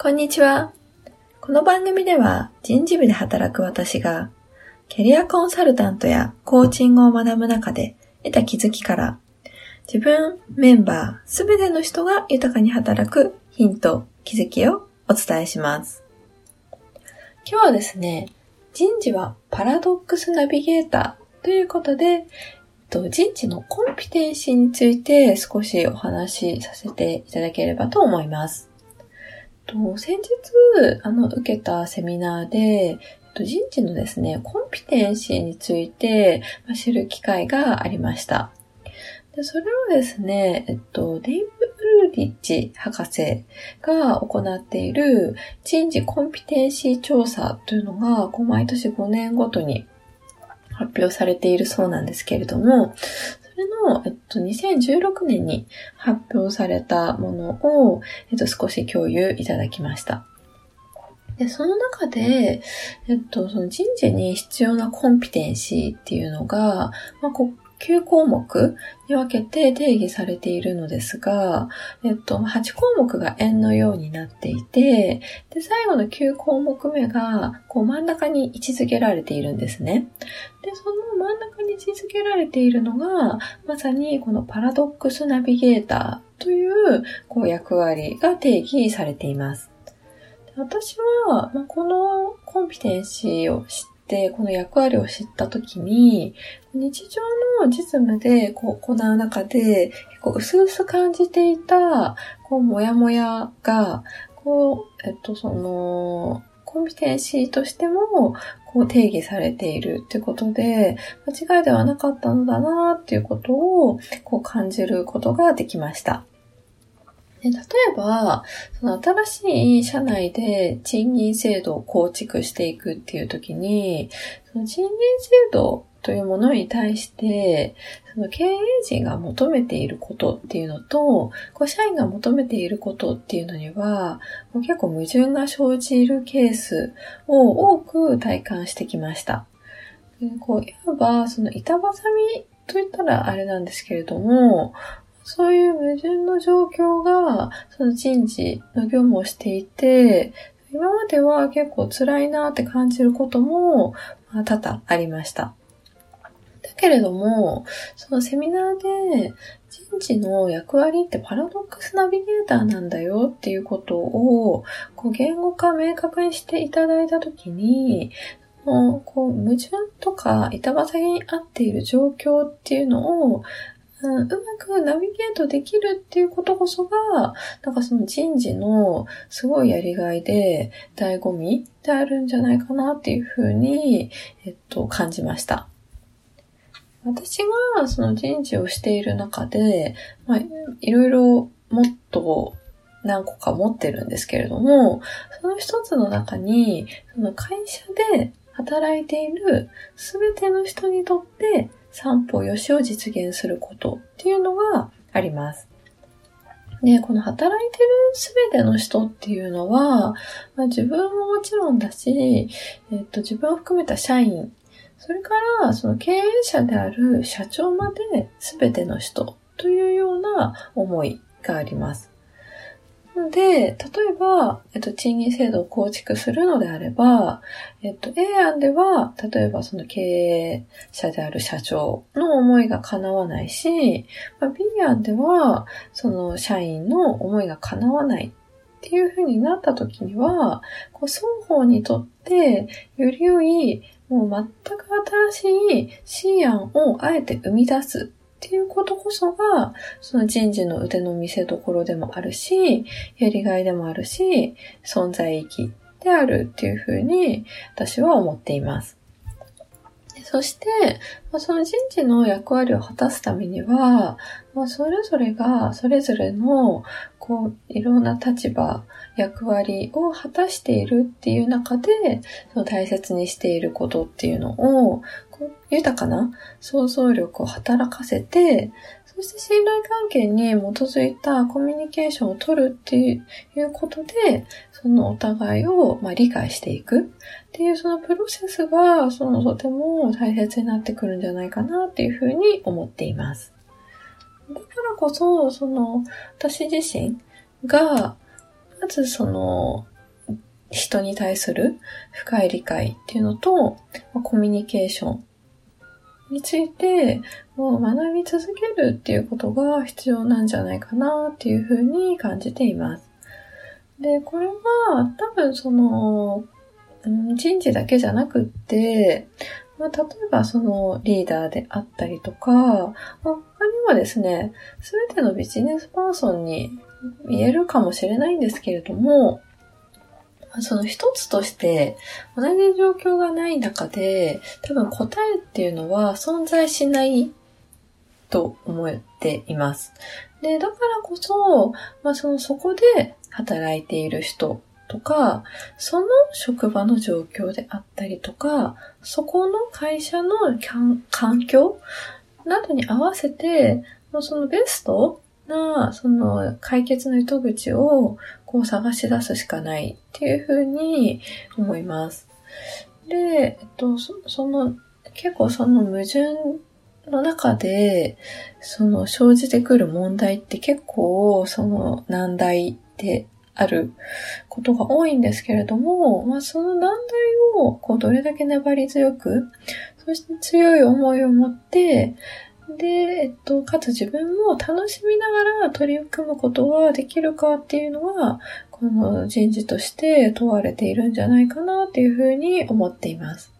こんにちは。この番組では人事部で働く私がキャリアコンサルタントやコーチングを学ぶ中で得た気づきから自分、メンバー、すべての人が豊かに働くヒント、気づきをお伝えします。今日はですね、人事はパラドックスナビゲーターということで、人事のコンピテンシーについて少しお話しさせていただければと思います。と先日、あの、受けたセミナーで、人事のですね、コンピテンシーについて知る機会がありました。でそれはですね、えっと、デイブ・ウルリッチ博士が行っている人事コンピテンシー調査というのが、こう毎年5年ごとに発表されているそうなんですけれども、れの、えっと、2016年に発表されたものを、えっと、少し共有いただきました。で、その中で、えっと、その人事に必要なコンピテンシーっていうのが、まあ、国9項目に分けて定義されているのですが、えっと、8項目が円のようになっていて、で、最後の9項目目が、こう真ん中に位置づけられているんですね。で、その真ん中に位置づけられているのが、まさにこのパラドックスナビゲーターという、こう役割が定義されています。私は、このコンピテンシーを知って、この役割を知ったときに、日常の実務でこう行う中で、結構薄々感じていた、こう、もやもやが、こう、えっと、その、コンピテンシーとしても、こう定義されているってことで、間違いではなかったのだなっていうことを、こう感じることができました。で例えば、その新しい社内で賃金制度を構築していくっていう時に、その賃金制度というものに対して、その経営陣が求めていることっていうのと、こう社員が求めていることっていうのには、もう結構矛盾が生じるケースを多く体感してきました。こういわば、その板挟みと言ったらあれなんですけれども、そういう矛盾の状況が、その人事の業務をしていて、今までは結構辛いなって感じることも、まあ、多々ありました。だけれども、そのセミナーで人事の役割ってパラドックスナビゲーターなんだよっていうことを、こう言語化明確にしていただいたときに、こう矛盾とか板挟みに合っている状況っていうのをうん、うまくナビゲートできるっていうことこそが、なんかその人事のすごいやりがいで、醍醐味であるんじゃないかなっていうふうに、えっと、感じました。私がその人事をしている中で、まあ、いろいろもっと何個か持ってるんですけれども、その一つの中に、その会社で働いているすべての人にとって散歩よしを実現することっていうのがあります。で、この働いてるすべての人っていうのは、まあ、自分ももちろんだし、えっと、自分を含めた社員、それからその経営者である社長まですべての人というような思いがあります。で、例えば、えっと、賃金制度を構築するのであれば、えっと、A 案では、例えばその経営者である社長の思いが叶わないし、まあ、B 案では、その社員の思いが叶わないっていう風になった時には、こう双方にとってより良い、もう全く新しい C 案をあえて生み出すっていうことこそが、その人事の腕の見せ所でもあるし、やりがいでもあるし、存在意義であるっていうふうに私は思っています。そして、その人事の役割を果たすためには、それぞれがそれぞれのこういろんな立場、役割を果たしているっていう中で、その大切にしていることっていうのを、豊かな想像力を働かせて、そして信頼関係に基づいたコミュニケーションを取るっていうことで、そのお互いをま理解していくっていうそのプロセスが、そのとても大切になってくるんじゃないかなっていうふうに思っています。だからこそ、その、私自身が、まずその、人に対する深い理解っていうのと、コミュニケーションについて、もう学び続けるっていうことが必要なんじゃないかなっていうふうに感じています。で、これは多分その、人事だけじゃなくって、まあ、例えばそのリーダーであったりとか、ま、他にはですね、すべてのビジネスパーソンに言えるかもしれないんですけれども、その一つとして同じ状況がない中で多分答えっていうのは存在しないと思っています。で、だからこそ、まあそのそこで働いている人とか、その職場の状況であったりとか、そこの会社の環境などに合わせて、もうそのベストな、その解決の糸口をこう探し出すしかないっていうふうに思います。で、えっと、その、結構その矛盾の中で、その生じてくる問題って結構その難題であることが多いんですけれども、まあ、その難題をこうどれだけ粘り強く、そして強い思いを持って、で、えっと、かつ自分も楽しみながら取り組むことができるかっていうのは、この人事として問われているんじゃないかなっていうふうに思っています。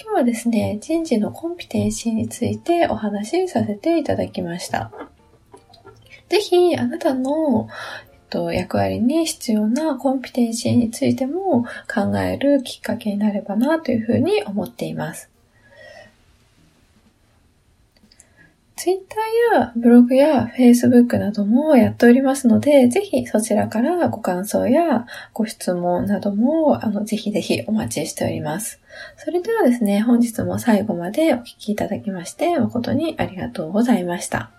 今日はですね、人事のコンピテンシーについてお話しさせていただきました。ぜひ、あなたの、えっと、役割に必要なコンピテンシーについても考えるきっかけになればなというふうに思っています。Twitter やブログや Facebook などもやっておりますので、ぜひそちらからご感想やご質問なども、あの、ぜひぜひお待ちしております。それではですね、本日も最後までお聴きいただきまして誠にありがとうございました。